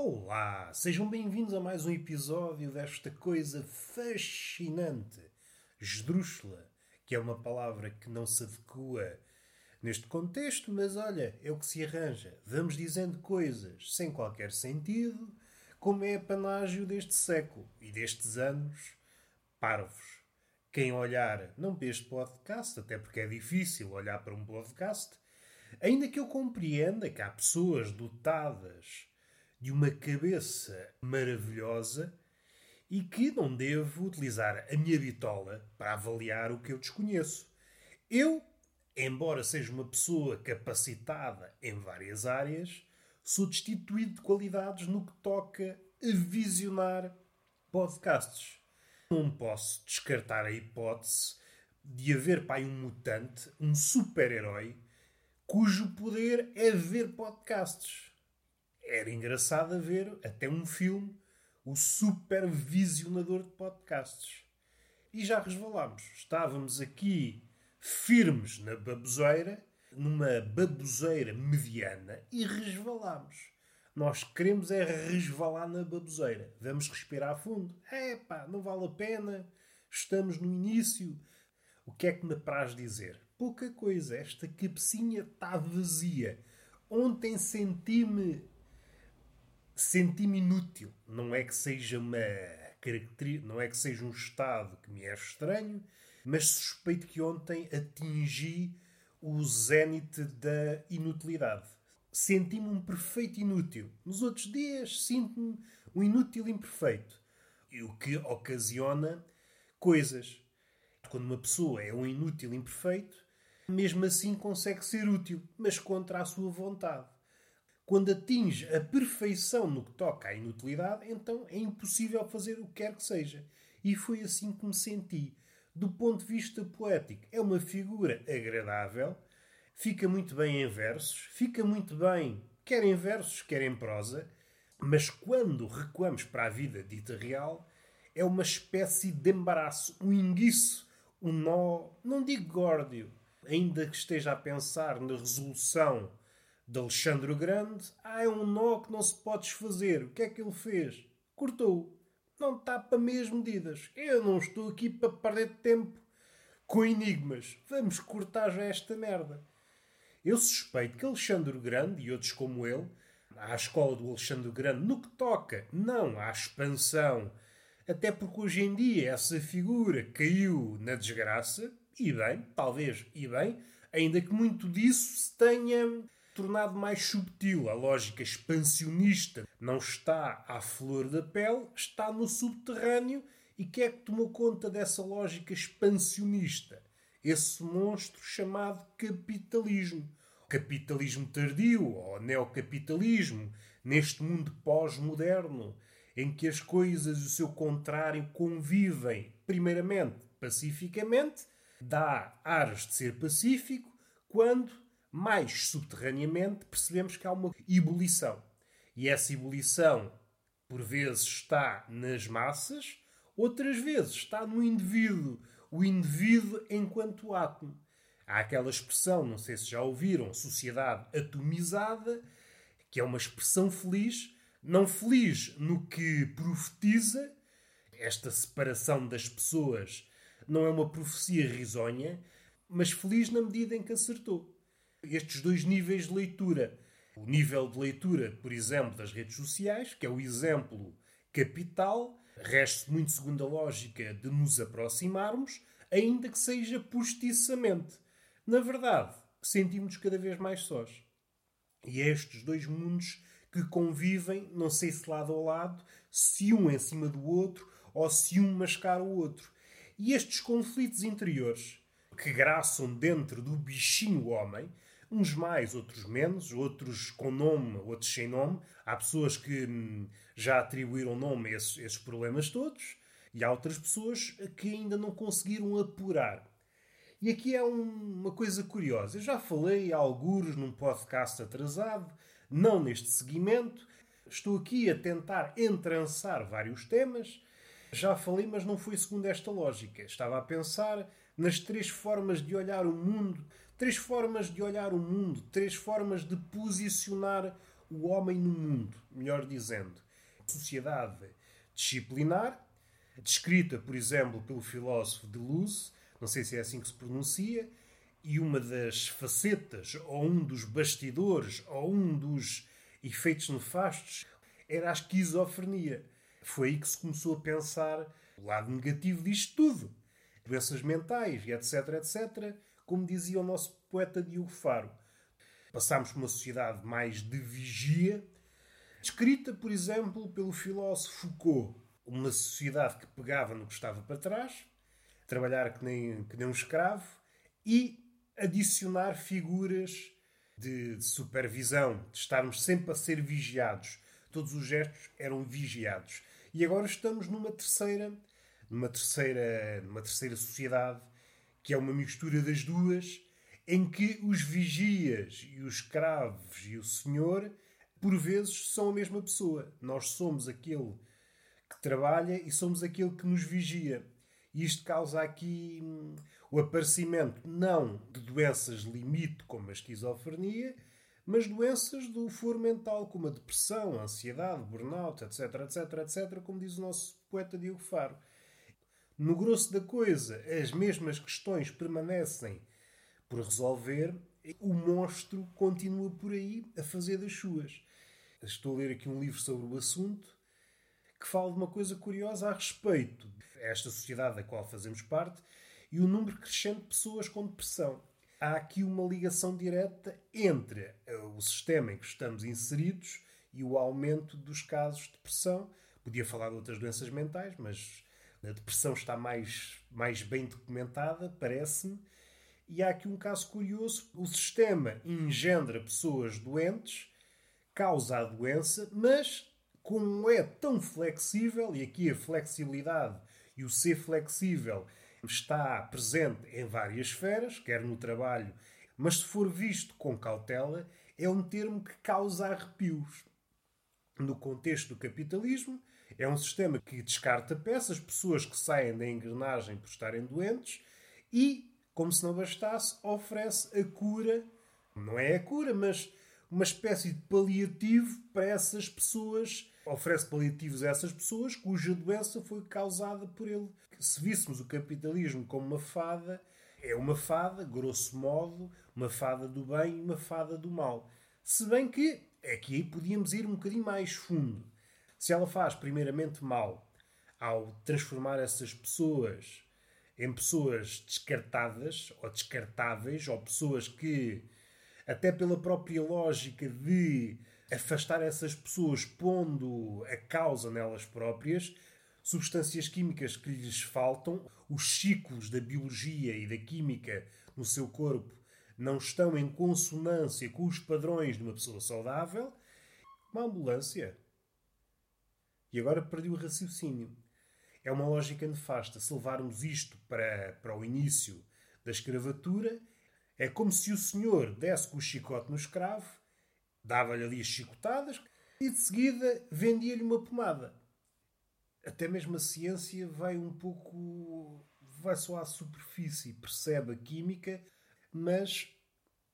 Olá, sejam bem-vindos a mais um episódio desta coisa fascinante, esdrúxula, que é uma palavra que não se adequa neste contexto, mas olha, é o que se arranja. Vamos dizendo coisas sem qualquer sentido, como é panágio deste século e destes anos parvos. Quem olhar, não para este podcast, até porque é difícil olhar para um podcast, ainda que eu compreenda que há pessoas dotadas de uma cabeça maravilhosa e que não devo utilizar a minha bitola para avaliar o que eu desconheço. Eu, embora seja uma pessoa capacitada em várias áreas, sou destituído de qualidades no que toca a visionar podcasts. Não posso descartar a hipótese de haver pai um mutante, um super-herói, cujo poder é ver podcasts. Era engraçado a ver até um filme, o supervisionador de podcasts. E já resvalámos. Estávamos aqui firmes na baboseira, numa baboseira mediana, e resvalámos. Nós queremos é resvalar na baboseira. Vamos respirar fundo. É não vale a pena. Estamos no início. O que é que me apraz dizer? Pouca coisa. Esta cabecinha está vazia. Ontem senti-me. Senti-me inútil. Não é que seja uma característica. Não é que seja um estado que me é estranho, mas suspeito que ontem atingi o zénite da inutilidade senti-me um perfeito inútil. Nos outros dias sinto-me um inútil imperfeito. E o que ocasiona coisas. Quando uma pessoa é um inútil imperfeito, mesmo assim consegue ser útil, mas contra a sua vontade. Quando atinge a perfeição no que toca à inutilidade, então é impossível fazer o que quer que seja. E foi assim que me senti. Do ponto de vista poético, é uma figura agradável, fica muito bem em versos, fica muito bem, quer em versos, quer em prosa, mas quando recuamos para a vida dita real, é uma espécie de embaraço, um enguiço, um nó, não digo górdio, ainda que esteja a pensar na resolução de Alexandre o Grande, há é um nó que não se pode desfazer. O que é que ele fez? Cortou. Não está para meias medidas. Eu não estou aqui para perder tempo com enigmas. Vamos cortar já esta merda. Eu suspeito que Alexandre o Grande e outros como ele, à escola do Alexandre o Grande, no que toca não à expansão, até porque hoje em dia essa figura caiu na desgraça, e bem, talvez, e bem, ainda que muito disso se tenha tornado mais subtil. A lógica expansionista não está à flor da pele, está no subterrâneo. E quem é que tomou conta dessa lógica expansionista? Esse monstro chamado capitalismo capitalismo tardio ou neocapitalismo, neste mundo pós-moderno, em que as coisas e o seu contrário convivem, primeiramente pacificamente, dá ares de ser pacífico, quando, mais subterraneamente, percebemos que há uma ebulição. E essa ebulição, por vezes, está nas massas, outras vezes está no indivíduo, o indivíduo enquanto átomo. Há aquela expressão, não sei se já ouviram, sociedade atomizada, que é uma expressão feliz, não feliz no que profetiza, esta separação das pessoas não é uma profecia risonha, mas feliz na medida em que acertou. Estes dois níveis de leitura. O nível de leitura, por exemplo, das redes sociais, que é o exemplo capital, resta muito segundo a lógica de nos aproximarmos, ainda que seja postiçamente. Na verdade, sentimos-nos cada vez mais sós. E é estes dois mundos que convivem, não sei se lado a lado, se um em cima do outro ou se um mascara o outro. E estes conflitos interiores que graçam dentro do bichinho homem, uns mais, outros menos, outros com nome, outros sem nome. Há pessoas que hum, já atribuíram nome a esses, esses problemas todos e há outras pessoas que ainda não conseguiram apurar. E aqui é um, uma coisa curiosa. Eu já falei alguns num podcast atrasado, não neste seguimento. Estou aqui a tentar entrançar vários temas. Já falei, mas não foi segundo esta lógica. Estava a pensar nas três formas de olhar o mundo, três formas de olhar o mundo, três formas de posicionar o homem no mundo, melhor dizendo. Sociedade disciplinar, descrita, por exemplo, pelo filósofo Deleuze, não sei se é assim que se pronuncia, e uma das facetas, ou um dos bastidores, ou um dos efeitos nefastos, era a esquizofrenia. Foi aí que se começou a pensar o lado negativo disto tudo. Doenças mentais e etc, etc, como dizia o nosso poeta Diogo Faro. Passámos por uma sociedade mais de vigia, descrita, por exemplo, pelo filósofo Foucault. Uma sociedade que pegava no que estava para trás, trabalhar que nem, que nem um escravo e adicionar figuras de, de supervisão, de estarmos sempre a ser vigiados. Todos os gestos eram vigiados. E agora estamos numa terceira, numa terceira, numa terceira sociedade que é uma mistura das duas, em que os vigias e os escravos e o senhor por vezes são a mesma pessoa. Nós somos aquele que trabalha e somos aquele que nos vigia. E isto causa aqui hum, o aparecimento não de doenças limite como a esquizofrenia, mas doenças do foro mental como a depressão, a ansiedade, burnout, etc, etc, etc, como diz o nosso poeta Diogo Faro. No grosso da coisa, as mesmas questões permanecem por resolver, o monstro continua por aí a fazer das suas. Estou a ler aqui um livro sobre o assunto que fala de uma coisa curiosa a respeito desta sociedade da qual fazemos parte e o número crescente de pessoas com depressão. Há aqui uma ligação direta entre eh, o sistema em que estamos inseridos e o aumento dos casos de depressão. Podia falar de outras doenças mentais, mas a depressão está mais, mais bem documentada, parece-me. E há aqui um caso curioso: o sistema engendra pessoas doentes, causa a doença, mas como é tão flexível, e aqui a flexibilidade e o ser flexível está presente em várias esferas, quer no trabalho, mas se for visto com cautela, é um termo que causa arrepios. No contexto do capitalismo, é um sistema que descarta peças, pessoas que saem da engrenagem por estarem doentes e, como se não bastasse, oferece a cura, não é a cura, mas uma espécie de paliativo para essas pessoas, oferece paliativos a essas pessoas cuja doença foi causada por ele. Se víssemos o capitalismo como uma fada, é uma fada, grosso modo, uma fada do bem e uma fada do mal. Se bem que aqui podíamos ir um bocadinho mais fundo. Se ela faz primeiramente mal ao transformar essas pessoas em pessoas descartadas ou descartáveis, ou pessoas que, até pela própria lógica de afastar essas pessoas pondo a causa nelas próprias, substâncias químicas que lhes faltam, os ciclos da biologia e da química no seu corpo não estão em consonância com os padrões de uma pessoa saudável, uma ambulância. E agora perdi o raciocínio. É uma lógica nefasta. Se levarmos isto para, para o início da escravatura, é como se o senhor desse com o chicote no escravo, dava-lhe ali as chicotadas e de seguida vendia-lhe uma pomada até mesmo a ciência vai um pouco. vai só à superfície, percebe a química, mas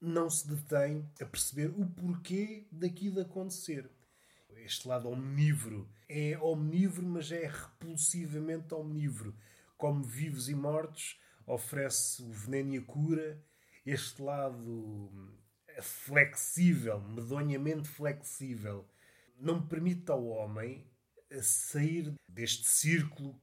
não se detém a perceber o porquê daquilo acontecer. Este lado omnívoro é omnívoro, mas é repulsivamente omnívoro. Como vivos e mortos, oferece o veneno e a cura. Este lado flexível, medonhamente flexível, não permite ao homem a sair deste círculo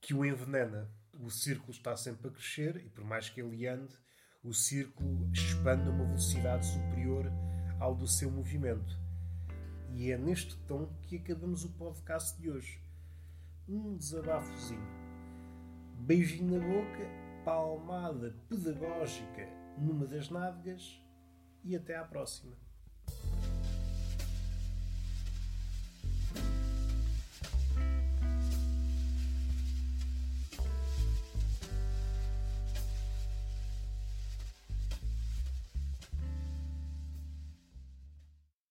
que o envenena. O círculo está sempre a crescer e, por mais que ele ande, o círculo expande a uma velocidade superior ao do seu movimento. E é neste tom que acabamos o podcast de hoje. Um desabafozinho. Beijinho na boca, palmada pedagógica numa das nádegas e até à próxima.